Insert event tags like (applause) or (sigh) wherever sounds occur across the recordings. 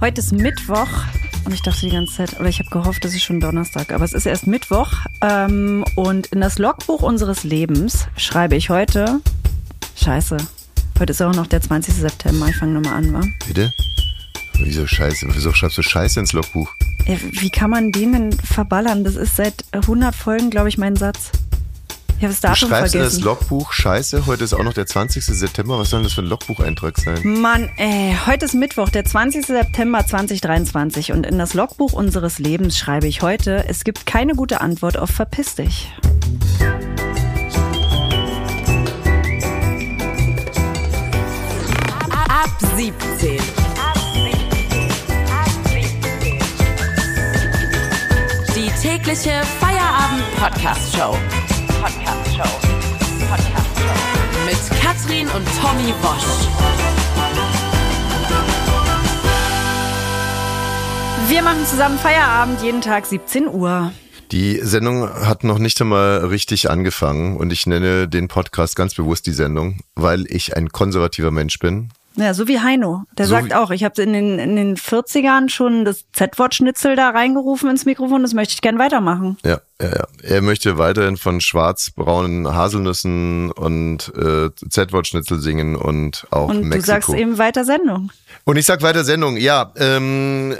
Heute ist Mittwoch und ich dachte die ganze Zeit, oder ich habe gehofft, es ist schon Donnerstag, aber es ist erst Mittwoch. Ähm, und in das Logbuch unseres Lebens schreibe ich heute, scheiße, heute ist auch noch der 20. September, ich fange nochmal an, wa? Bitte? Wieso scheiße? Wieso schreibst du Scheiße ins Logbuch? Ja, wie kann man den denn verballern? Das ist seit 100 Folgen, glaube ich, mein Satz. Ich habe das Du Datum schreibst in das vergessen. Logbuch Scheiße, heute ist auch noch der 20. September. Was soll denn das für ein Logbucheintrag sein? Mann, ey, heute ist Mittwoch, der 20. September 2023 und in das Logbuch unseres Lebens schreibe ich heute, es gibt keine gute Antwort auf Verpiss dich. Ab 17. Die tägliche Feierabend-Podcast-Show. Podcast-Show. Podcast-Show. Mit Katrin und Tommy Bosch. Wir machen zusammen Feierabend, jeden Tag 17 Uhr. Die Sendung hat noch nicht einmal richtig angefangen und ich nenne den Podcast ganz bewusst die Sendung, weil ich ein konservativer Mensch bin. Ja, so wie Heino. Der So sagt auch, ich habe in den, in den 40ern schon das Z-Wort-Schnitzel da reingerufen ins Mikrofon, das möchte ich gern weitermachen. Ja, ja, ja. Er möchte weiterhin von schwarzbraunen Haselnüssen und äh, Z-Wort-Schnitzel singen und auch Und Mexiko. du sagst eben weiter Sendung. Und ich sag weiter Sendung, ja, ähm,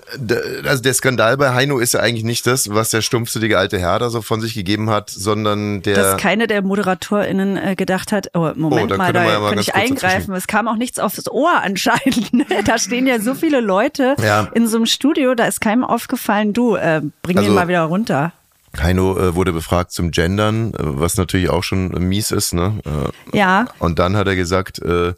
also der Skandal bei Heino ist ja eigentlich nicht das, was der stumpfsinnige alte Herr da so von sich gegeben hat, sondern der... Dass keine der ModeratorInnen äh, gedacht hat, oh, Moment da mal, da ja ganz ich eingreifen. Es kam auch nichts aufs Ohr anscheinend. ne? (laughs) da stehen ja so viele Leute Ja. in so einem Studio, da ist keinem aufgefallen, du, äh, bring Also- den mal wieder runter. Heino äh, wurde befragt zum Gendern, äh, was natürlich auch schon mies ist, ne? Äh, Ja. Und dann hat er gesagt, äh,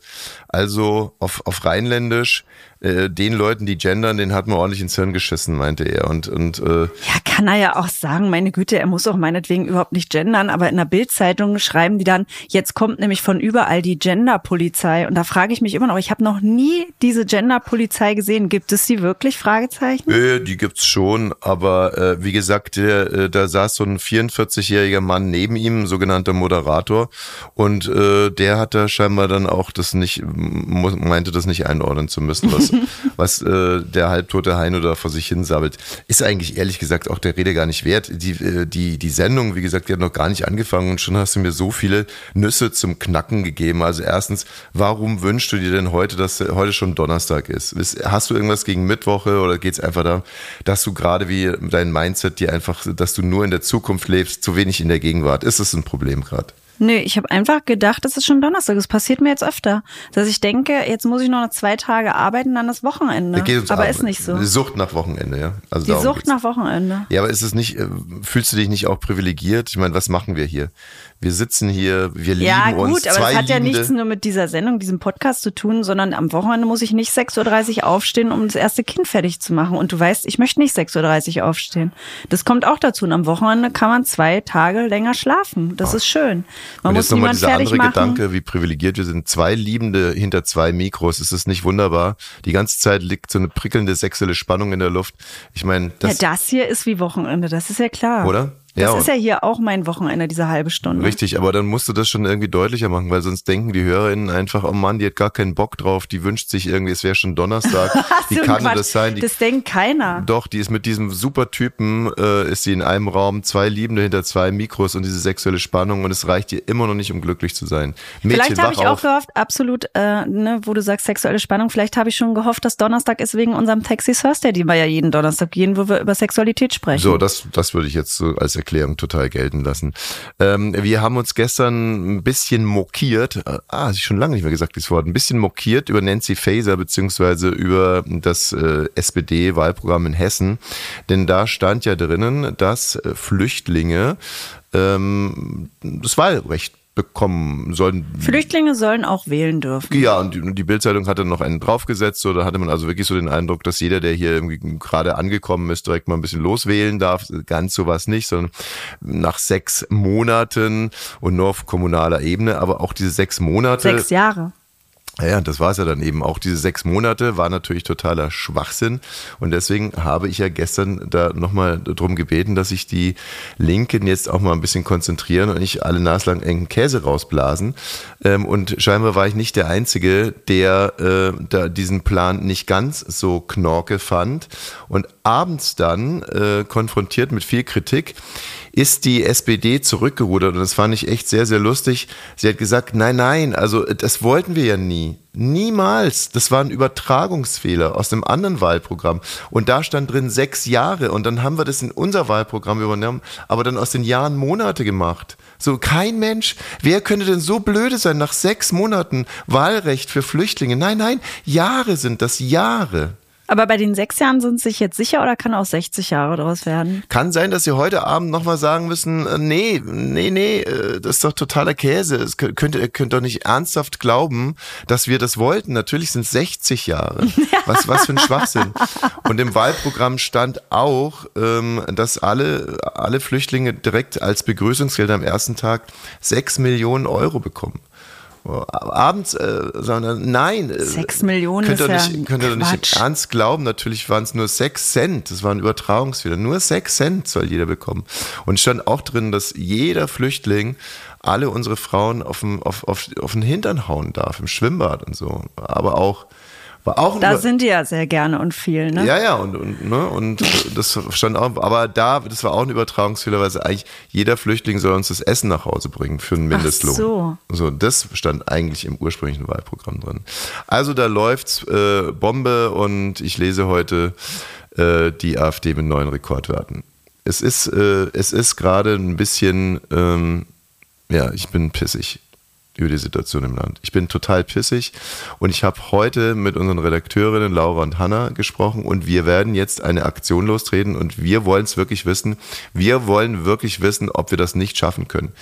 also auf, auf Rheinländisch, äh, den Leuten, die gendern, den hat man ordentlich ins Hirn geschissen, meinte er. Und, und äh, Ja, kann er ja auch sagen, meine Güte, er muss auch meinetwegen überhaupt nicht gendern, aber in der Bildzeitung schreiben die dann, jetzt kommt nämlich von überall die Genderpolizei und da frage ich mich immer noch, ich habe noch nie diese Genderpolizei gesehen. Gibt es sie wirklich? Fragezeichen? Äh, die gibt's schon, aber äh, wie gesagt, der, äh, da saß so ein 44-jähriger Mann neben ihm, sogenannter Moderator, und äh, der hat da scheinbar dann auch das nicht, meinte das nicht einordnen zu müssen, was, was äh, der halbtote Heino da vor sich hin sabbelt. Ist eigentlich ehrlich gesagt auch der Rede gar nicht wert. Die, äh, die, die Sendung, wie gesagt, die hat noch gar nicht angefangen und schon hast du mir so viele Nüsse zum Knacken gegeben. Also erstens, warum wünschst du dir denn heute, dass heute schon Donnerstag ist? Hast du irgendwas gegen Mittwoche oder geht's einfach darum, dass du gerade wie dein Mindset dir einfach, dass du nur in der Zukunft lebst, zu wenig in der Gegenwart? Ist das ein Problem gerade? Nö, ich habe einfach gedacht, es ist schon Donnerstag. Das passiert mir jetzt öfter. Dass ich denke, jetzt muss ich noch zwei Tage arbeiten, dann das Wochenende. Geht ums aber Arbeiten. ist nicht so. Die Sucht nach Wochenende, ja. Also Die Sucht geht's. nach Wochenende. Ja, aber ist es nicht, äh, fühlst du dich nicht auch privilegiert? Ich meine, was machen wir hier? Wir sitzen hier, wir lieben Ja, uns. gut, aber das hat ja Liebende. nichts nur mit dieser Sendung, diesem Podcast zu tun, sondern am Wochenende muss ich nicht 6.30 Uhr aufstehen, um das erste Kind fertig zu machen. Und du weißt, ich möchte nicht 6.30 Uhr aufstehen. Das kommt auch dazu. Und am Wochenende kann man zwei Tage länger schlafen. Das ist schön. Man Und muss jetzt nochmal dieser andere machen. Gedanke, wie privilegiert wir sind. Zwei Liebende hinter zwei Mikros. Ist es nicht wunderbar? Die ganze Zeit liegt so eine prickelnde sexuelle Spannung in der Luft. Ich meine, das, ja, das hier ist wie Wochenende, das ist ja klar. Oder? Das Ja, ist ja hier auch mein Wochenende, diese halbe Stunde. Richtig, aber dann musst du das schon irgendwie deutlicher machen, weil sonst denken die HörerInnen einfach, oh Mann, die hat gar keinen Bock drauf, die wünscht sich irgendwie, es wäre schon Donnerstag. (laughs) Wie So kann Quatsch. das sein? Die, das denkt keiner. doch, die ist mit diesem super Typen, äh, ist sie in einem Raum, zwei Liebende hinter zwei Mikros und diese sexuelle Spannung und es reicht ihr immer noch nicht, um glücklich zu sein. Mädchen, Vielleicht habe ich auch auf. gehofft, absolut, äh, ne, wo du sagst sexuelle Spannung, vielleicht habe ich schon gehofft, dass Donnerstag ist wegen unserem Taxi Thursday, die wir ja jeden Donnerstag gehen, wo wir über Sexualität sprechen. So, das, das würde ich jetzt so als Erklärung total gelten lassen. Ähm, wir haben uns gestern ein bisschen mokiert, äh, ah, ist schon lange nicht mehr gesagt, dieses Wort, ein bisschen mokiert über Nancy Faeser beziehungsweise über das äh, SPD-Wahlprogramm in Hessen. Denn da stand ja drinnen, dass äh, Flüchtlinge ähm, das Wahlrecht bekommen sollen. Flüchtlinge sollen auch wählen dürfen. Ja, und die, die Bildzeitung hatte noch einen draufgesetzt, so da hatte man also wirklich so den Eindruck, dass jeder, der hier gerade angekommen ist, direkt mal ein bisschen loswählen darf. Ganz sowas nicht, sondern nach sechs Monaten und nur auf kommunaler Ebene, aber auch diese sechs Monate. Sechs Jahre. Ja, das war es ja dann eben. Auch diese sechs Monate war natürlich totaler Schwachsinn. Und deswegen habe ich ja gestern da nochmal drum gebeten, dass sich die Linken jetzt auch mal ein bisschen konzentrieren und nicht alle naslang engen Käse rausblasen. Ähm, und scheinbar war ich nicht der Einzige, der äh, da diesen Plan nicht ganz so knorke fand. Und abends dann, äh, konfrontiert mit viel Kritik, ist die SPD zurückgerudert und das fand ich echt sehr, sehr lustig. Sie hat gesagt, nein, nein, also das wollten wir ja nie. Niemals. Das war ein Übertragungsfehler aus dem anderen Wahlprogramm. Und da stand drin sechs Jahre und dann haben wir das in unser Wahlprogramm übernommen, aber dann aus den Jahren Monate gemacht. So kein Mensch. Wer könnte denn so blöde sein nach sechs Monaten Wahlrecht für Flüchtlinge? Nein, nein, Jahre sind das Jahre. Aber bei den sechs Jahren sind Sie sich jetzt sicher oder kann auch 60 Jahre daraus werden? Kann sein, dass Sie heute Abend nochmal sagen müssen, äh, nee, nee, nee, äh, das ist doch totaler Käse. Es könnt, ihr könnt doch nicht ernsthaft glauben, dass wir das wollten. Natürlich sind es 60 Jahre. (laughs) Was, was für ein Schwachsinn. Und im Wahlprogramm stand auch, ähm, dass alle, alle Flüchtlinge direkt als Begrüßungsgeld am ersten Tag sechs Millionen Euro bekommen abends, äh, sondern nein. Äh, sechs Millionen könnt ihr nicht, ja Könnt ihr doch nicht ernst glauben. Natürlich waren es nur sechs Cent. Das war ein Übertragungsfehler. Nur sechs Cent soll jeder bekommen. Und stand auch drin, dass jeder Flüchtling alle unsere Frauen auf, dem, auf, auf, auf den Hintern hauen darf, im Schwimmbad und so. Aber auch war auch da sind die ja sehr gerne und viel, ne? Ja, ja, und, und, ne, und das stand auch, aber da, das war auch ein Übertragungsfehler, weil eigentlich jeder Flüchtling soll uns das Essen nach Hause bringen für einen Mindestlohn. Ach so. So, das stand eigentlich im ursprünglichen Wahlprogramm drin. Also da läuft's äh, Bombe und ich lese heute äh, die AfD mit neuen Rekordwerten. Es ist, äh, es ist gerade ein bisschen, ähm, ja, ich bin pissig über die Situation im Land. Ich bin total pissig und ich habe heute mit unseren Redakteurinnen Laura und Hanna gesprochen und wir werden jetzt eine Aktion lostreten und wir wollen es wirklich wissen. Wir wollen wirklich wissen, ob wir das nicht schaffen können.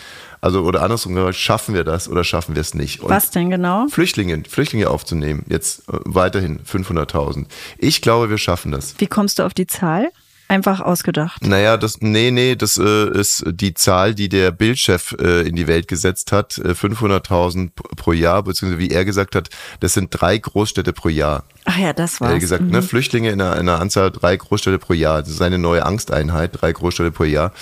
Also oder andersrum gesagt, schaffen wir das oder schaffen wir es nicht? Und Was denn genau? Flüchtlinge, Flüchtlinge aufzunehmen, jetzt äh, weiterhin 500.000. Ich glaube, wir schaffen das. Wie kommst du auf die Zahl? Einfach ausgedacht. Naja, das, nee, nee, das äh, ist die Zahl, die der Bildchef äh, in die Welt gesetzt hat. 500.000 äh, pro Jahr, beziehungsweise wie er gesagt hat, das sind drei Großstädte pro Jahr. Ach ja, das war's. Er hat gesagt, ne, mhm. ne, Flüchtlinge in einer, in einer Anzahl drei Großstädte pro Jahr. Das ist eine neue Angsteinheit, drei Großstädte pro Jahr.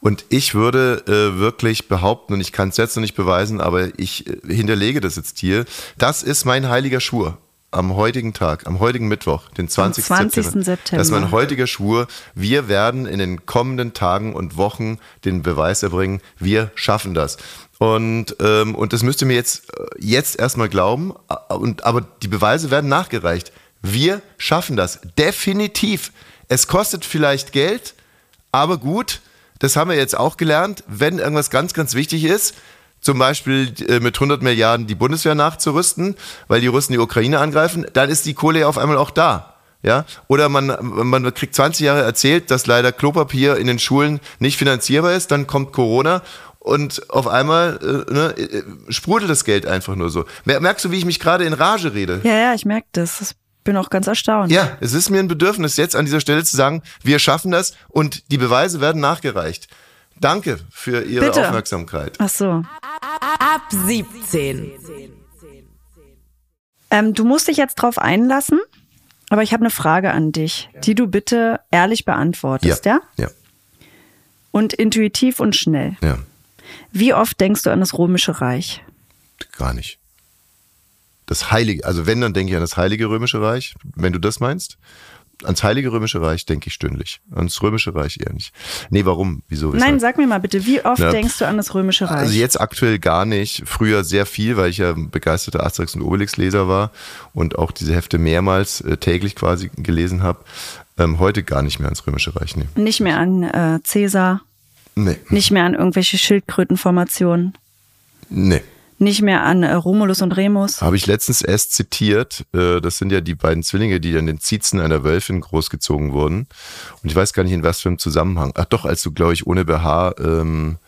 Und ich würde äh, wirklich behaupten, und ich kann es jetzt noch nicht beweisen, aber ich äh, hinterlege das jetzt hier, das ist mein heiliger Schwur am heutigen Tag, am heutigen Mittwoch, den 20. 20. September, September. Das ist mein heutiger Schwur. Wir werden in den kommenden Tagen und Wochen den Beweis erbringen, wir schaffen das. Und, ähm, und das müsst ihr mir jetzt, äh, jetzt erstmal glauben. Und, aber die Beweise werden nachgereicht. Wir schaffen das. Definitiv. Es kostet vielleicht Geld, aber gut, das haben wir jetzt auch gelernt. Wenn irgendwas ganz, ganz wichtig ist, zum Beispiel äh, mit 100 Milliarden die Bundeswehr nachzurüsten, weil die Russen die Ukraine angreifen, dann ist die Kohle ja auf einmal auch da. Ja? Oder man, man kriegt 20 Jahre erzählt, dass leider Klopapier in den Schulen nicht finanzierbar ist, dann kommt Corona und auf einmal äh, ne, äh, sprudelt das Geld einfach nur so. Merkst du, wie ich mich gerade in Rage rede? Ja, ja, ich merke das. Ich bin auch ganz erstaunt. Ja, es ist mir ein Bedürfnis, jetzt an dieser Stelle zu sagen, wir schaffen das und die Beweise werden nachgereicht. Danke für Ihre Bitte. Aufmerksamkeit. Ach so. Ab 17. Ähm, du musst dich jetzt drauf einlassen, aber ich habe eine Frage an dich, die du bitte ehrlich beantwortest, ja? Ja. Und intuitiv und schnell. Ja. Wie oft denkst du an das Römische Reich? Gar nicht. Das Heilige, also wenn, dann denke ich an das Heilige Römische Reich, wenn du das meinst ans Heilige Römische Reich denke ich stündlich. Ans Römische Reich eher nicht. Nee, warum? Wieso? Weshalb? Nein, sag mir mal bitte, wie oft Na, denkst du an das Römische Reich? Also jetzt aktuell gar nicht. Früher sehr viel, weil ich ja begeisterter Asterix und Obelix-Leser war und auch diese Hefte mehrmals äh, täglich quasi gelesen habe. Ähm, heute gar nicht mehr ans Römische Reich. Nee. Nicht mehr an äh, Cäsar? Nee. Nicht mehr an irgendwelche Schildkrötenformationen? Nee nicht mehr an äh, Romulus und Remus. Habe ich letztens erst zitiert. Äh, das sind ja die beiden Zwillinge, die an den Ziezen einer Wölfin großgezogen wurden. Und ich weiß gar nicht, in was für einem Zusammenhang. Ach doch, als du, glaube ich, ohne BH. Ähm,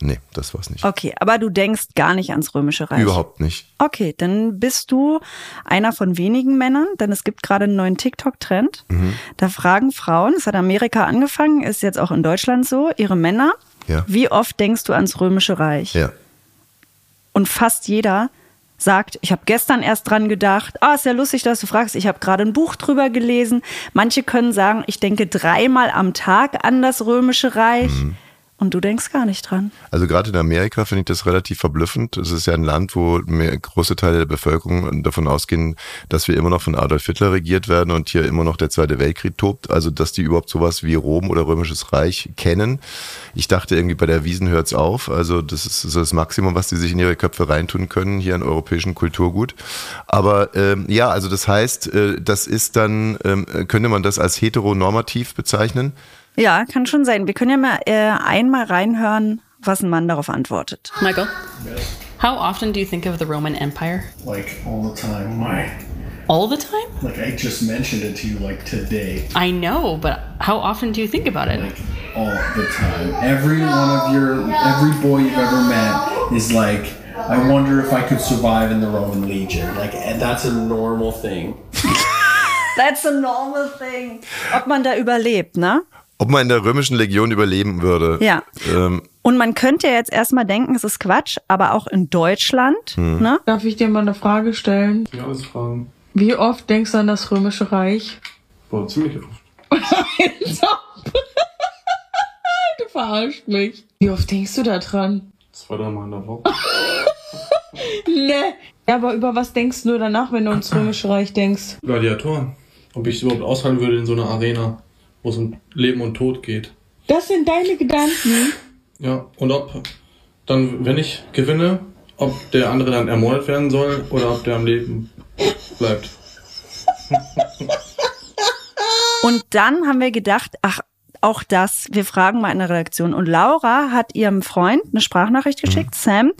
nee, das war's nicht. Okay, aber du denkst gar nicht ans Römische Reich. Überhaupt nicht. Okay, dann bist du einer von wenigen Männern, denn es gibt gerade einen neuen TikTok-Trend. Mhm. Da fragen Frauen, es hat Amerika angefangen, ist jetzt auch in Deutschland so, ihre Männer, ja. wie oft denkst du ans Römische Reich? Ja. Und fast jeder sagt, ich habe gestern erst dran gedacht, ah, ist ja lustig, dass du fragst, ich habe gerade ein Buch drüber gelesen. Manche können sagen, ich denke dreimal am Tag an das Römische Reich. Mhm. Und du denkst gar nicht dran. Also gerade in Amerika finde ich das relativ verblüffend. Es ist ja ein Land, wo mehr, große Teile der Bevölkerung davon ausgehen, dass wir immer noch von Adolf Hitler regiert werden und hier immer noch der Zweite Weltkrieg tobt. Also dass die überhaupt sowas wie Rom oder Römisches Reich kennen. Ich dachte irgendwie bei der Wiesen hört's auf. Also das ist so das Maximum, was die sich in ihre Köpfe reintun können hier an europäischen Kulturgut. Aber ähm, ja, also das heißt, äh, das ist dann, ähm, könnte man das als heteronormativ bezeichnen? Ja, kann schon sein. Wir können ja mal äh, einmal reinhören, was ein Mann darauf antwortet. Michael, how often do you think of the Roman Empire? Like all the time. Why? All the time? Like I just mentioned it to you like today. I know, but how often do you think about it? Like all the time. Every one of your every boy you've ever met is like I wonder if I could survive in the Roman Legion. Like that's a normal thing. (laughs) That's a normal thing. Ob man da überlebt, ne? Ob man in der römischen Legion überleben würde. Ja. Ähm. Und man könnte jetzt erstmal denken, es ist Quatsch, aber auch in Deutschland. Hm. Ne? Darf ich dir mal eine Frage stellen? Ja, alles fragen. Wie oft denkst du an das Römische Reich? Boah, ziemlich oft. (laughs) du verarschst mich. Wie oft denkst du da dran? Zwei, drei Mal in der Woche. (laughs) ne. Ja, aber über was denkst du danach, wenn du ans Römische Reich denkst? Gladiatoren. Ob ich es überhaupt aushalten würde in so einer Arena wo es um Leben und Tod geht. Das sind deine Gedanken. Ja, und ob dann, wenn ich gewinne, ob der andere dann ermordet werden soll oder ob der am Leben bleibt. Und dann haben wir gedacht, ach, auch das, wir fragen mal in der Redaktion. Und Laura hat ihrem Freund eine Sprachnachricht geschickt, mhm. Sam,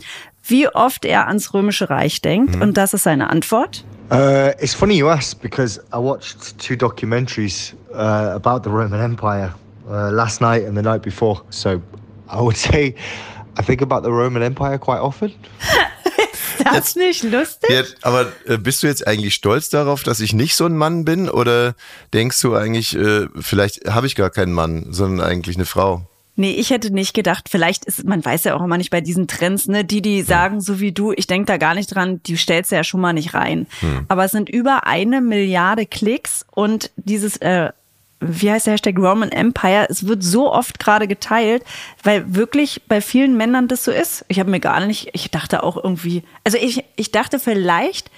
wie oft er ans Römische Reich denkt. Mhm. Und das ist seine Antwort. Uh, it's funny you ask because I watched two documentaries uh, about the Roman Empire uh, last night and the night before. So I would (laughs) say I think about the Roman Empire quite often. (laughs) Ist das nicht lustig? Ja, aber äh, bist du jetzt eigentlich stolz darauf, dass ich nicht so ein Mann bin? Oder denkst du eigentlich, äh, vielleicht habe ich gar keinen Mann, sondern eigentlich eine Frau? Nee, ich hätte nicht gedacht, vielleicht ist, man weiß ja auch immer nicht bei diesen Trends, ne, die, die sagen, so wie du, ich denk da gar nicht dran, die stellst du ja schon mal nicht rein. Hm. Aber es sind über eine Milliarde Klicks und dieses, äh, wie heißt der Hashtag Roman Empire, es wird so oft gerade geteilt, weil wirklich bei vielen Männern das so ist. Ich habe mir gar nicht, ich dachte auch irgendwie, also ich, ich dachte vielleicht,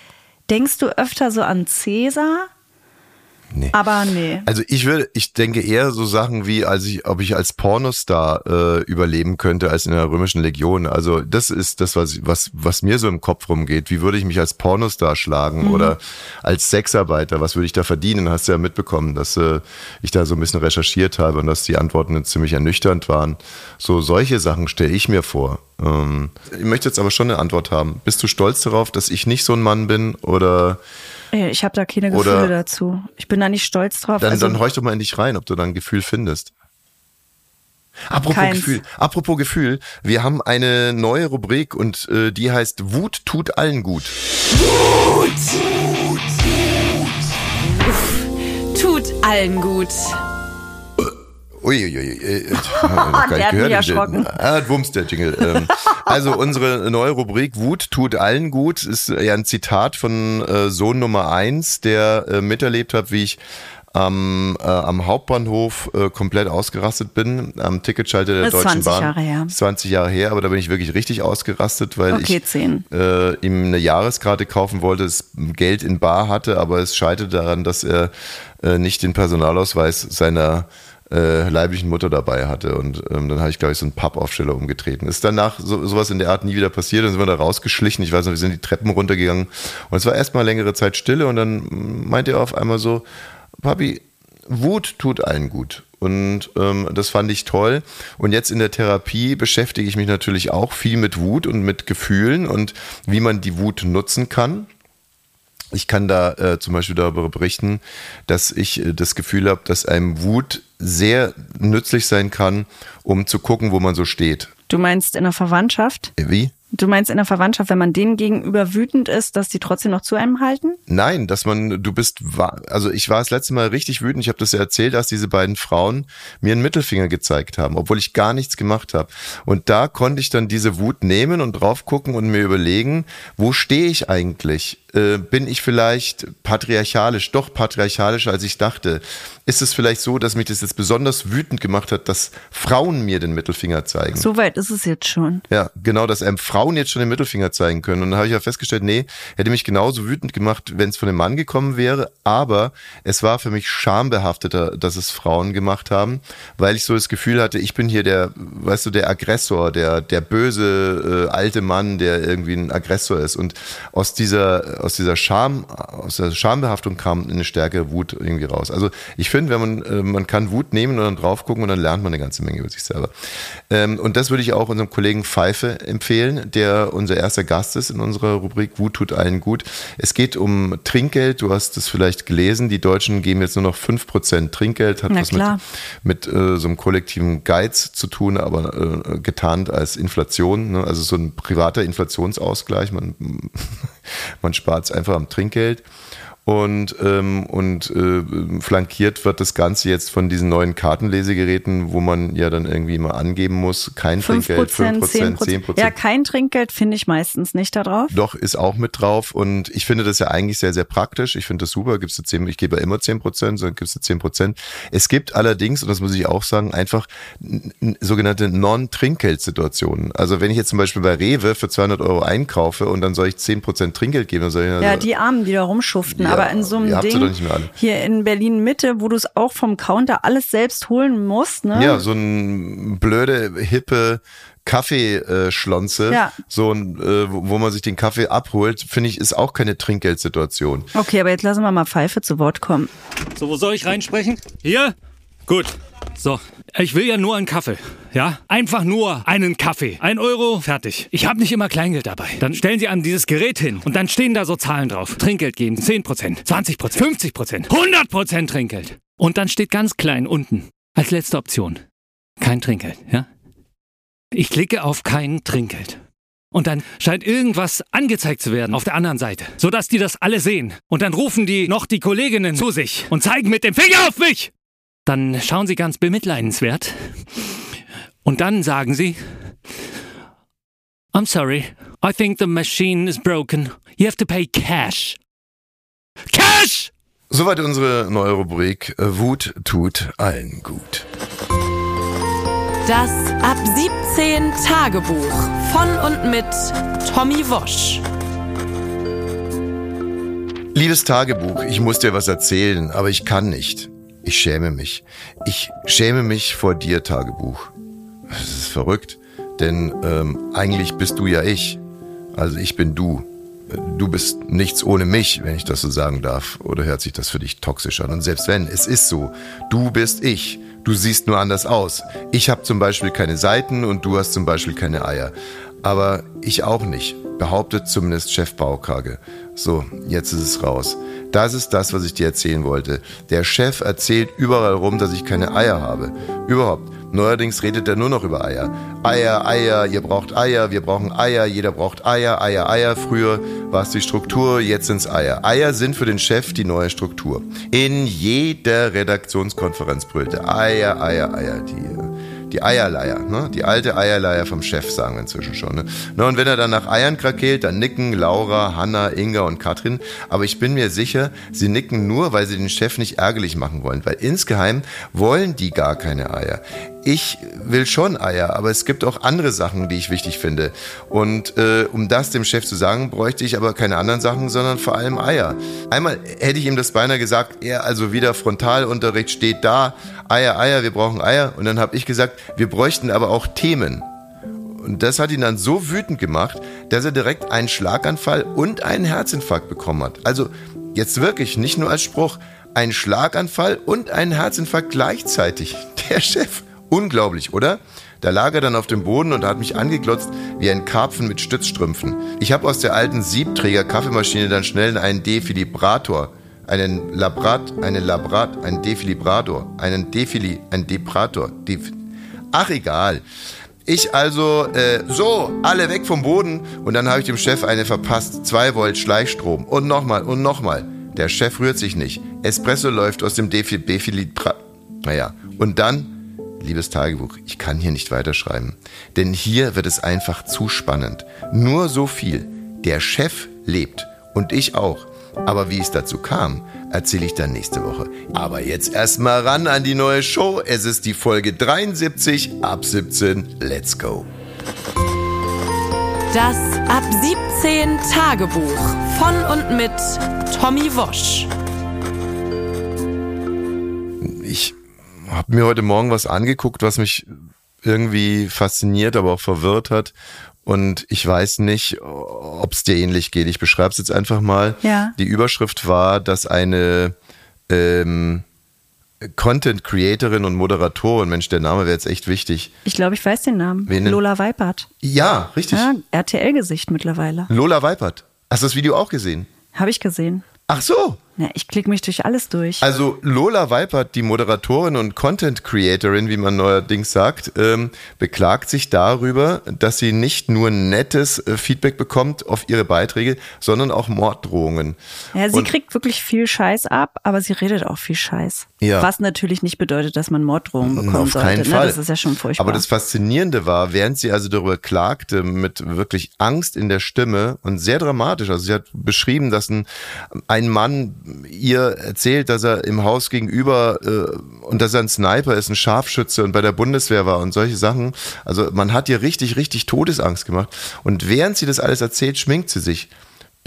denkst du öfter so an Cäsar? Nee. Aber nee. Also ich würde, ich denke eher so Sachen wie, als ich, ob ich als Pornostar äh, überleben könnte als in der römischen Legion. Also das ist das, was, was, was mir so im Kopf rumgeht. Wie würde ich mich als Pornostar schlagen mhm. oder als Sexarbeiter? Was würde ich da verdienen? Hast du ja mitbekommen, dass äh, ich da so ein bisschen recherchiert habe und dass die Antworten ziemlich ernüchternd waren. So solche Sachen stelle ich mir vor. Ähm, ich möchte jetzt aber schon eine Antwort haben. Bist du stolz darauf, dass ich nicht so ein Mann bin oder ich habe da keine Gefühle Oder dazu. Ich bin da nicht stolz drauf. Dann, also, dann horch doch mal in dich rein, ob du da ein Gefühl findest. Apropos Keins. Gefühl, apropos Gefühl, wir haben eine neue Rubrik und äh, die heißt Wut tut allen gut. Wut, Wut, Wut. Tut allen gut. Uiuiui. Äh, äh, (laughs) der hat mich erschrocken. Ah, Wumms, der Jingle. Ähm, (laughs) also unsere neue Rubrik Wut tut allen gut ist ja ein Zitat von äh, Sohn Nummer eins, der äh, miterlebt hat, wie ich am, äh, am Hauptbahnhof äh, komplett ausgerastet bin, am Ticketschalter der Deutschen 20 Bahn. Jahre her. 20 Jahre her, aber da bin ich wirklich richtig ausgerastet, weil okay, ich 10. Äh, ihm eine Jahreskarte kaufen wollte, das Geld in Bar hatte, aber es scheiterte daran, dass er äh, nicht den Personalausweis seiner äh, leiblichen Mutter dabei hatte. Und ähm, dann habe ich, glaube ich, so einen Pappaufsteller umgetreten. Ist danach so, sowas in der Art nie wieder passiert. Dann sind wir da rausgeschlichen. Ich weiß noch, wir sind die Treppen runtergegangen. Und es war erstmal längere Zeit Stille. Und dann meinte er auf einmal so, Papi, Wut tut allen gut. Und ähm, das fand ich toll. Und jetzt in der Therapie beschäftige ich mich natürlich auch viel mit Wut und mit Gefühlen und wie man die Wut nutzen kann. Ich kann da äh, zum Beispiel darüber berichten, dass ich äh, das Gefühl habe, dass einem Wut sehr nützlich sein kann, um zu gucken, wo man so steht. Du meinst in der Verwandtschaft? Wie? Du meinst in der Verwandtschaft, wenn man denen gegenüber wütend ist, dass die trotzdem noch zu einem halten? Nein, dass man, du bist, also ich war das letzte Mal richtig wütend, ich habe das ja erzählt, dass diese beiden Frauen mir einen Mittelfinger gezeigt haben, obwohl ich gar nichts gemacht habe. Und da konnte ich dann diese Wut nehmen und drauf gucken und mir überlegen, wo stehe ich eigentlich? Äh, bin ich vielleicht patriarchalisch, doch patriarchalischer als ich dachte? Ist es vielleicht so, dass mich das jetzt besonders wütend gemacht hat, dass Frauen mir den Mittelfinger zeigen? So weit ist es jetzt schon. Ja, genau, dass einem Frauen jetzt schon den Mittelfinger zeigen können. Und dann habe ich ja festgestellt, nee, hätte mich genauso wütend gemacht, wenn es von einem Mann gekommen wäre. Aber es war für mich schambehafteter, dass es Frauen gemacht haben, weil ich so das Gefühl hatte, ich bin hier der, weißt du, der Aggressor, der, der böse äh, alte Mann, der irgendwie ein Aggressor ist. Und aus dieser, aus dieser Scham, aus der Schambehaftung kam eine stärkere Wut irgendwie raus. Also ich finde, wenn man, äh, man kann Wut nehmen und dann drauf gucken und dann lernt man eine ganze Menge über sich selber. Ähm, und das würde ich auch unserem Kollegen Pfeife empfehlen, der unser erster Gast ist in unserer Rubrik Wut tut allen gut. Es geht um Trinkgeld. Du hast es vielleicht gelesen. Die Deutschen geben jetzt nur noch 5% Trinkgeld. Hat Na was klar. mit, mit äh, so einem kollektiven Geiz zu tun, aber äh, getarnt als Inflation. Ne? Also so ein privater Inflationsausgleich. Man, (laughs) man spart es einfach am Trinkgeld. Und, ähm, und äh, flankiert wird das Ganze jetzt von diesen neuen Kartenlesegeräten, wo man ja dann irgendwie mal angeben muss, kein 5 Trinkgeld, Prozent, 10 10 Prozent. Ja, kein Trinkgeld finde ich meistens nicht da drauf. Doch, ist auch mit drauf. Und ich finde das ja eigentlich sehr, sehr praktisch. Ich finde das super. Gibst du 10, ich gebe ja immer 10 Prozent, sondern gibst du 10 Prozent. Es gibt allerdings, und das muss ich auch sagen, einfach sogenannte Non-Trinkgeld-Situationen. Also wenn ich jetzt zum Beispiel bei Rewe für 200 Euro einkaufe und dann soll ich 10 Prozent Trinkgeld geben, dann soll ich Ja, die Armen, die da rumschuften. Ja, aber in so einem Ding doch nicht mehr alle. hier in Berlin Mitte, wo du es auch vom Counter alles selbst holen musst, ne? Ja, so ein blöde, hippe Kaffeeschlonze, Ja. so ein, äh, wo wo man sich den Kaffee abholt, finde ich, ist auch keine Trinkgeldsituation. Okay, aber jetzt lassen wir mal Pfeife zu Wort kommen. So, wo soll ich reinsprechen? Hier? Gut. So, ich will ja nur einen Kaffee. Ja? Einfach nur einen Kaffee. Ein Euro, fertig. Ich habe nicht immer Kleingeld dabei. Dann stellen Sie an dieses Gerät hin und dann stehen da so Zahlen drauf. Trinkgeld geben, 10%, 20%, 50%, 100% Trinkgeld. Und dann steht ganz klein unten, als letzte Option, kein Trinkgeld, ja? Ich klicke auf kein Trinkgeld. Und dann scheint irgendwas angezeigt zu werden auf der anderen Seite, sodass die das alle sehen. Und dann rufen die noch die Kolleginnen zu sich und zeigen mit dem Finger auf mich. Dann schauen sie ganz bemitleidenswert. Und dann sagen sie, I'm sorry, I think the machine is broken. You have to pay cash. Cash! Soweit unsere neue Rubrik äh, Wut tut allen gut. Das Ab 17 Tagebuch von und mit Tommy Wosch. Liebes Tagebuch, ich muss dir was erzählen, aber ich kann nicht. Ich schäme mich. Ich schäme mich vor dir, Tagebuch. Das ist verrückt, denn ähm, eigentlich bist du ja ich. Also ich bin du. Du bist nichts ohne mich, wenn ich das so sagen darf. Oder hört sich das für dich toxisch an? Und selbst wenn, es ist so. Du bist ich. Du siehst nur anders aus. Ich habe zum Beispiel keine Seiten und du hast zum Beispiel keine Eier. Aber ich auch nicht, behauptet zumindest Chef Baukage. So, jetzt ist es raus. Das ist das, was ich dir erzählen wollte. Der Chef erzählt überall rum, dass ich keine Eier habe. Überhaupt. Neuerdings redet er nur noch über Eier. Eier, Eier, ihr braucht Eier, wir brauchen Eier, jeder braucht Eier, Eier, Eier. Früher war es die Struktur, jetzt sind's Eier. Eier sind für den Chef die neue Struktur. In jeder Redaktionskonferenz brüllte Eier, Eier, Eier. Die, äh, die Eierleier, ne? Die alte Eierleier vom Chef, sagen wir inzwischen schon. Ne? Na, und wenn er dann nach Eiern krakeelt, dann nicken Laura, Hanna, Inga und Katrin. Aber ich bin mir sicher, sie nicken nur, weil sie den Chef nicht ärgerlich machen wollen. Weil insgeheim wollen die gar keine Eier. Ich will schon Eier, aber es gibt auch andere Sachen, die ich wichtig finde. Und äh, um das dem Chef zu sagen, bräuchte ich aber keine anderen Sachen, sondern vor allem Eier. Einmal hätte ich ihm das beinahe gesagt, er also wieder Frontalunterricht steht da, Eier, Eier, wir brauchen Eier. Und dann habe ich gesagt, wir bräuchten aber auch Themen. Und das hat ihn dann so wütend gemacht, dass er direkt einen Schlaganfall und einen Herzinfarkt bekommen hat. Also jetzt wirklich, nicht nur als Spruch, ein Schlaganfall und einen Herzinfarkt gleichzeitig. (laughs) Der Chef. Unglaublich, oder? Da lag er dann auf dem Boden und hat mich angeglotzt wie ein Karpfen mit Stützstrümpfen. Ich habe aus der alten Siebträger-Kaffeemaschine dann schnell einen Defilibrator, einen Labrat, einen Labrat, einen Defilibrator, einen Defili, ein Deprator. Def Ach egal. Ich also, äh, so, alle weg vom Boden. Und dann habe ich dem Chef eine verpasst. Zwei Volt Schleichstrom. Und nochmal und nochmal. Der Chef rührt sich nicht. Espresso läuft aus dem Defilit. Naja, und dann, liebes Tagebuch, ich kann hier nicht weiterschreiben. Denn hier wird es einfach zu spannend. Nur so viel. Der Chef lebt. Und ich auch. Aber wie es dazu kam, erzähle ich dann nächste Woche. Aber jetzt erstmal ran an die neue Show. Es ist die Folge 73 ab 17. Let's go. Das Ab 17 Tagebuch von und mit Tommy Wosch. Habe mir heute Morgen was angeguckt, was mich irgendwie fasziniert, aber auch verwirrt hat. Und ich weiß nicht, ob es dir ähnlich geht. Ich beschreibe es jetzt einfach mal. Ja. Die Überschrift war, dass eine ähm, Content Creatorin und Moderatorin, Mensch, der Name wäre jetzt echt wichtig. Ich glaube, ich weiß den Namen. Wen? Lola Weipert. Ja, richtig. Ja, RTL-Gesicht mittlerweile. Lola Weipert. Hast du das Video auch gesehen? Habe ich gesehen. Ach so. Ja, ich klicke mich durch alles durch. Also Lola Weipert, die Moderatorin und Content Creatorin, wie man neuerdings sagt, ähm, beklagt sich darüber, dass sie nicht nur nettes äh, Feedback bekommt auf ihre Beiträge, sondern auch Morddrohungen. ja, sie und- kriegt wirklich viel Scheiß ab, aber sie redet auch viel Scheiß. Ja. Was natürlich nicht bedeutet, dass man Morddrohungen bekommen Auf sollte. keinen ne? Fall. Das ist ja schon furchtbar. Aber das Faszinierende war, während sie also darüber klagte, mit wirklich Angst in der Stimme und sehr dramatisch. Also sie hat beschrieben, dass ein, ein Mann ihr erzählt, dass er im Haus gegenüber äh, und dass er ein Sniper ist, ein Scharfschütze und bei der Bundeswehr war und solche Sachen. Also man hat ihr richtig, richtig Todesangst gemacht. Und während sie das alles erzählt, schminkt sie sich.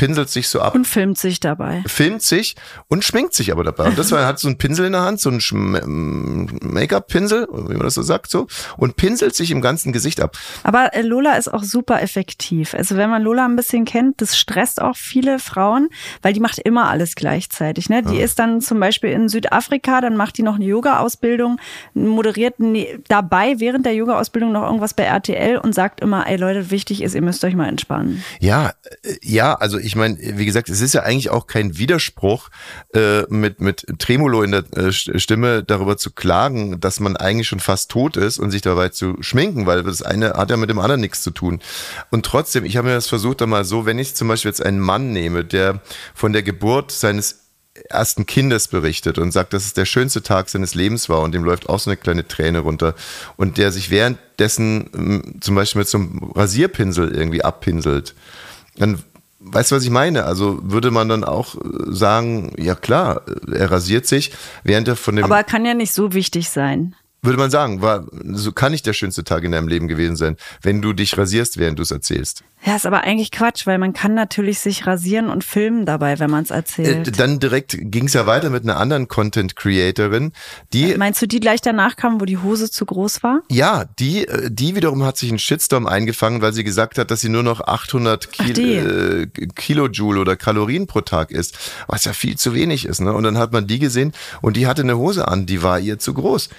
Pinselt sich so ab und filmt sich dabei. filmt sich und schminkt sich aber dabei. Und das war, hat so einen Pinsel in der Hand, so einen Make-up-Pinsel, wie man das so sagt, so, und pinselt sich im ganzen Gesicht ab. Aber äh, Lola ist auch super effektiv. Also wenn man Lola ein bisschen kennt, das stresst auch viele Frauen, weil die macht immer alles gleichzeitig. Ne? Die ist dann zum Beispiel in Südafrika, dann macht die noch eine Yoga-Ausbildung, moderiert dabei während der Yoga-Ausbildung noch irgendwas bei RTL und sagt immer, ey Leute, wichtig ist, ihr müsst euch mal entspannen. Ja, äh, ja, also ich meine, wie gesagt, es ist ja eigentlich auch kein Widerspruch, äh, mit, mit Tremolo in der äh, St- Stimme darüber zu klagen, dass man eigentlich schon fast tot ist und sich dabei zu schminken, weil das eine hat ja mit dem anderen nichts zu tun. Und trotzdem, ich habe mir das versucht einmal so, wenn ich zum Beispiel jetzt einen Mann nehme, der von der Geburt seines ersten Kindes berichtet und sagt, dass es der schönste Tag seines Lebens war und dem läuft auch so eine kleine Träne runter und der sich währenddessen ähm, zum Beispiel mit so einem Rasierpinsel irgendwie abpinselt, dann weißt du, was ich meine? Also würde man dann auch äh, sagen, ja klar, er rasiert sich, während er von dem, Aber kann ja nicht so wichtig sein. würde man sagen, war, so kann nicht der schönste Tag in deinem Leben gewesen sein, wenn du dich rasierst, während du es erzählst. Ja, ist aber eigentlich Quatsch, weil man kann natürlich sich rasieren und filmen dabei, wenn man es Äh, erzählt. dann direkt ging es ja weiter mit einer anderen Content Creatorin, die Meinst du, die gleich danach kam, wo die Hose zu groß war? Ja, die, äh, die wiederum hat sich einen Shitstorm eingefangen, weil sie gesagt hat, dass sie nur noch 800 Ach, Kil äh, Kilojoule oder Kalorien pro Tag isst, was ja viel zu wenig ist. Ne? Und dann hat man die gesehen und die hatte eine Hose an, die war ihr zu groß.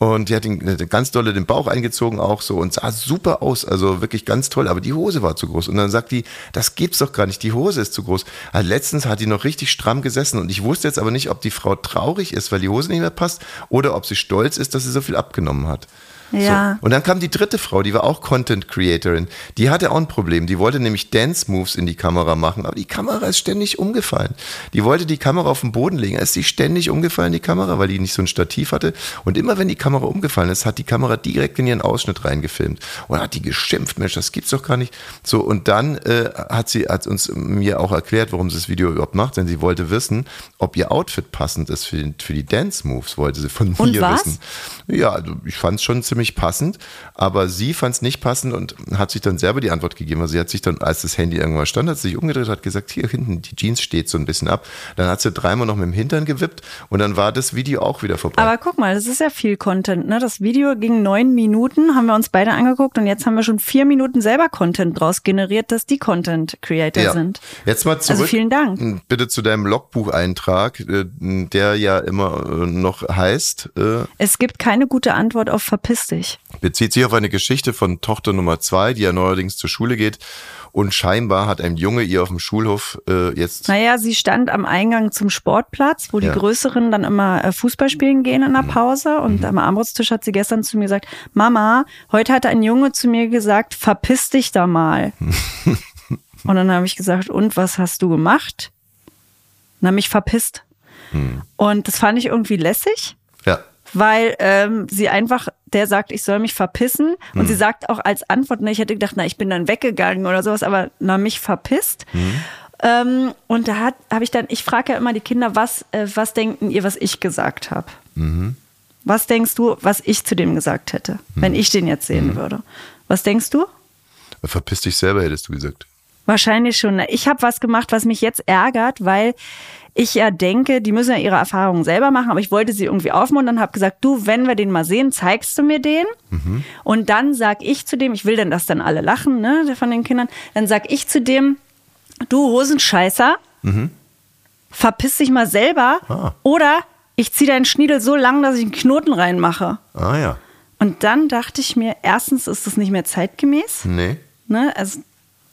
Und die hat ihn, äh, ganz dolle den Bauch eingezogen auch so und sah super aus, also wirklich ganz toll, aber die Hose war zu groß. Und dann sagt die, das gibt's doch gar nicht, die Hose ist zu groß. Also letztens hat die noch richtig stramm gesessen und ich wusste jetzt aber nicht, ob die Frau traurig ist, weil die Hose nicht mehr passt oder ob sie stolz ist, dass sie so viel abgenommen hat. Ja. So. Und dann kam die dritte Frau, die war auch Content Creatorin. Die hatte auch ein Problem. Die wollte nämlich Dance Moves in die Kamera machen, aber die Kamera ist ständig umgefallen. Die wollte die Kamera auf den Boden legen. Ist sie ständig umgefallen, die Kamera, weil die nicht so ein Stativ hatte. Und immer wenn die Kamera umgefallen ist, hat die Kamera direkt in ihren Ausschnitt reingefilmt. Und hat die geschimpft, Mensch, das gibt's doch gar nicht. So, und dann äh, hat sie hat uns mir auch erklärt, warum sie das Video überhaupt macht, denn sie wollte wissen, ob ihr Outfit passend ist für, die- für die Dance Moves, wollte sie von Und mir was? wissen. Ja, also ich fand es schon ziemlich passend, aber sie fand es nicht passend und hat sich dann selber die Antwort gegeben. Also sie hat sich dann, als das Handy irgendwann stand, hat sie sich umgedreht, hat gesagt, hier hinten, die Jeans steht so ein bisschen ab. Dann hat sie dreimal noch mit dem Hintern gewippt und dann war das Video auch wieder vorbei. Aber guck mal, das ist ja viel Content. Ne? Das Video ging neun Minuten, haben wir uns beide angeguckt und jetzt haben wir schon vier Minuten selber Content draus generiert, dass die Content Creator Ja. sind. Jetzt mal zurück. Also vielen Dank. Bitte zu deinem Logbucheintrag, äh, der ja immer äh, noch heißt, äh, Es gibt keine gute Antwort auf verpiss lustig. Bezieht sich auf eine Geschichte von Tochter Nummer zwei, die ja neuerdings zur Schule geht. Und scheinbar hat ein Junge ihr auf dem Schulhof äh, jetzt. Naja, sie stand am Eingang zum Sportplatz, wo Ja. die Größeren dann immer äh, Fußball spielen gehen in der Pause. Und am Armbrusttisch hat sie gestern zu mir gesagt, Mama, heute hat ein Junge zu mir gesagt, verpiss dich da mal. (laughs) und dann habe ich gesagt, und was hast du gemacht? Na, mich verpisst. Und das fand ich irgendwie lässig Ja. weil ähm, sie einfach, der sagt, ich soll mich verpissen und sie sagt auch als Antwort, ne, ich hätte gedacht, na, ich bin dann weggegangen oder sowas, aber na, mich verpisst. Ähm, und da habe ich dann, ich frage ja immer die Kinder, was, äh, was denken ihr, was ich gesagt habe? Was denkst du, was ich zu dem gesagt hätte, wenn ich den jetzt sehen würde? Was denkst du? Verpiss dich selber, hättest du gesagt. Wahrscheinlich schon. Ich habe was gemacht, was mich jetzt ärgert, weil ich ja denke, die müssen ja ihre Erfahrungen selber machen, aber ich wollte sie irgendwie aufmuntern, habe gesagt, du, wenn wir den mal sehen, zeigst du mir den? Und dann sag ich zu dem, ich will denn, dass dann alle lachen, ne, von den Kindern, dann sag ich zu dem, du Hosenscheißer, verpiss dich mal selber Ah. oder ich ziehe deinen Schniedel so lang, dass ich einen Knoten reinmache. Ah ja. Und dann dachte ich mir, erstens ist das nicht mehr zeitgemäß, Nee. ne, also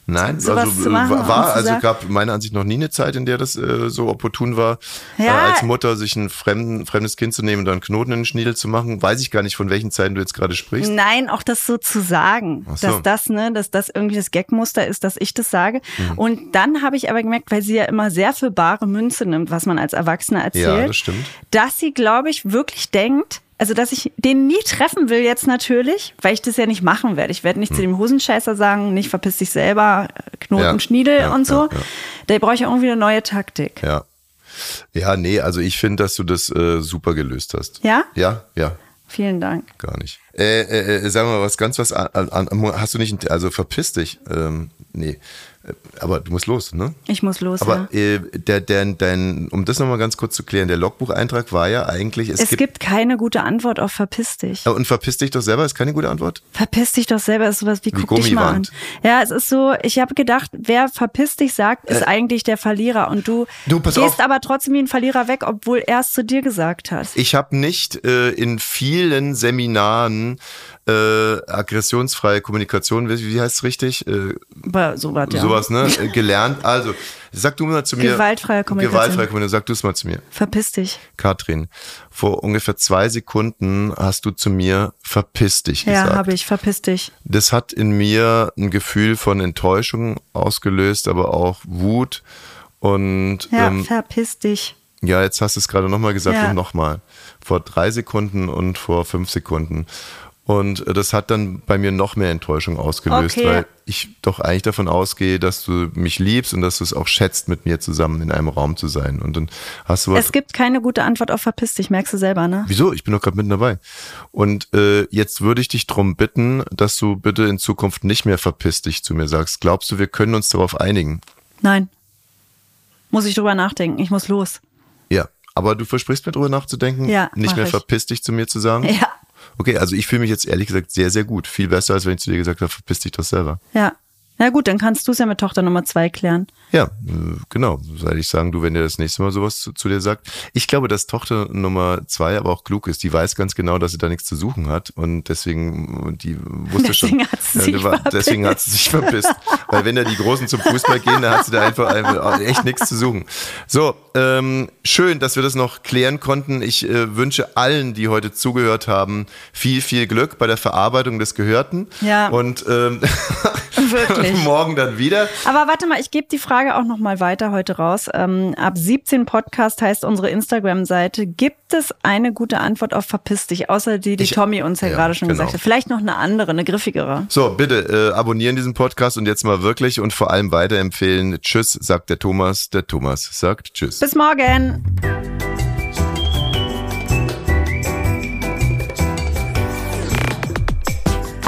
Nein, sowas also zu machen war, also sagen- gab meiner Ansicht nach nie eine Zeit, in der das äh, so opportun war, Ja. äh, als Mutter sich ein fremden, fremdes Kind zu nehmen und dann einen Knoten in den Schniedel zu machen. Weiß ich gar nicht, von welchen Zeiten du jetzt gerade sprichst. Nein, auch das so zu sagen, so. dass das, ne, dass das irgendwie das Gagmuster ist, dass ich das sage. Mhm. Und dann habe ich aber gemerkt, weil sie ja immer sehr für bare Münze nimmt, was man als Erwachsener erzählt, Ja, das stimmt. dass sie, glaube ich, wirklich denkt, also dass ich den nie treffen will jetzt natürlich, weil ich das ja nicht machen werde. Ich werde nicht zu dem Hosenscheißer sagen, nicht verpiss dich selber, Knoten, Hm. Ja, Schniedel ja, und so. ja, ja. Da brauche ich irgendwie eine neue Taktik. Ja. Ja, nee, also ich finde, dass du das äh, super gelöst hast. Ja? Ja, ja, Vielen Dank. gar nicht. Äh, äh, äh, sagen wir mal was ganz was an, an, hast du nicht, also verpiss dich. Ähm, nee. Äh, Aber du musst los, ne? Ich muss los. Aber ja. äh, der, der, dein, um das nochmal ganz kurz zu klären, der Logbucheintrag war ja eigentlich, es, Es gibt keine gute Antwort auf verpiss dich. Und verpiss dich doch selber, ist keine gute Antwort. Verpiss dich doch selber, ist sowas wie, Wie guck dich mal an. Ja, es ist so, ich habe gedacht, wer verpiss dich sagt, ist eigentlich der Verlierer und du, Äh. Du, gehst auf. aber trotzdem wie ein Verlierer weg, obwohl er es zu dir gesagt hat. Ich habe nicht äh, in vielen Seminaren äh, aggressionsfreie Kommunikation, wie, wie heißt es richtig? Äh, Aber sowas, ja. Sowas, ne? Äh, Gelernt. Also, sag du mal zu mir. Gewaltfreie Kommunikation. Gewaltfreie Kommunikation. Sag du es mal zu mir. Verpiss dich. Katrin, vor ungefähr zwei Sekunden hast du zu mir verpiss dich Ja, gesagt. habe ich, verpiss dich. Das hat in mir ein Gefühl von Enttäuschung ausgelöst, aber auch Wut. Und Ja, ähm, verpiss dich. ja, jetzt hast du es gerade nochmal gesagt Ja. und nochmal. Vor drei Sekunden und vor fünf Sekunden. Und das hat dann bei mir noch mehr Enttäuschung ausgelöst, Okay. weil ich doch eigentlich davon ausgehe, dass du mich liebst und dass du es auch schätzt, mit mir zusammen in einem Raum zu sein. Und dann hast du was. Es gibt keine gute Antwort auf verpiss dich, merkst du selber, ne? Wieso? Ich bin doch gerade mitten dabei. Und äh, jetzt würde ich dich drum bitten, dass du bitte in Zukunft nicht mehr verpiss dich zu mir sagst. Glaubst du, wir können uns darauf einigen? Nein. Muss ich drüber nachdenken, ich muss los. Ja. Aber du versprichst mir drüber nachzudenken, Ja, nicht mehr ich. verpiss dich zu mir zu sagen? (laughs) Ja, Okay, also ich fühle mich jetzt ehrlich gesagt sehr, sehr gut. Viel besser, als wenn ich zu dir gesagt habe, verpiss dich doch selber. ja. Na gut, dann kannst du es ja mit Tochter Nummer zwei klären. Ja, genau. Soll ich sagen, du, wenn der das nächste Mal sowas zu, zu dir sagt. Ich glaube, dass Tochter Nummer zwei aber auch klug ist. Die weiß ganz genau, dass sie da nichts zu suchen hat. Und deswegen, die wusste Deswegen schon. hat sie sich war- deswegen hat sie sich verpisst. Weil wenn da die Großen zum Fußball gehen, dann hat sie da einfach, einfach echt nichts zu suchen. So, ähm, schön, dass wir das noch klären konnten. Ich äh, wünsche allen, die heute zugehört haben, viel, viel Glück bei der Verarbeitung des Gehörten. Ja. Und ähm, (laughs) Wirklich. (laughs) morgen dann wieder. Aber warte mal, ich gebe die Frage auch noch mal weiter heute raus. Ähm, ab 17 Podcast heißt unsere Instagram-Seite. Gibt es eine gute Antwort auf Verpiss dich, außer die, die Ich- Tommy uns ja, ja, gerade schon genau. gesagt hat? Vielleicht noch eine andere, eine griffigere. So, bitte äh, abonnieren diesen Podcast und jetzt mal wirklich und vor allem weiterempfehlen. Tschüss, sagt der Thomas. Der Thomas sagt Tschüss. Bis morgen.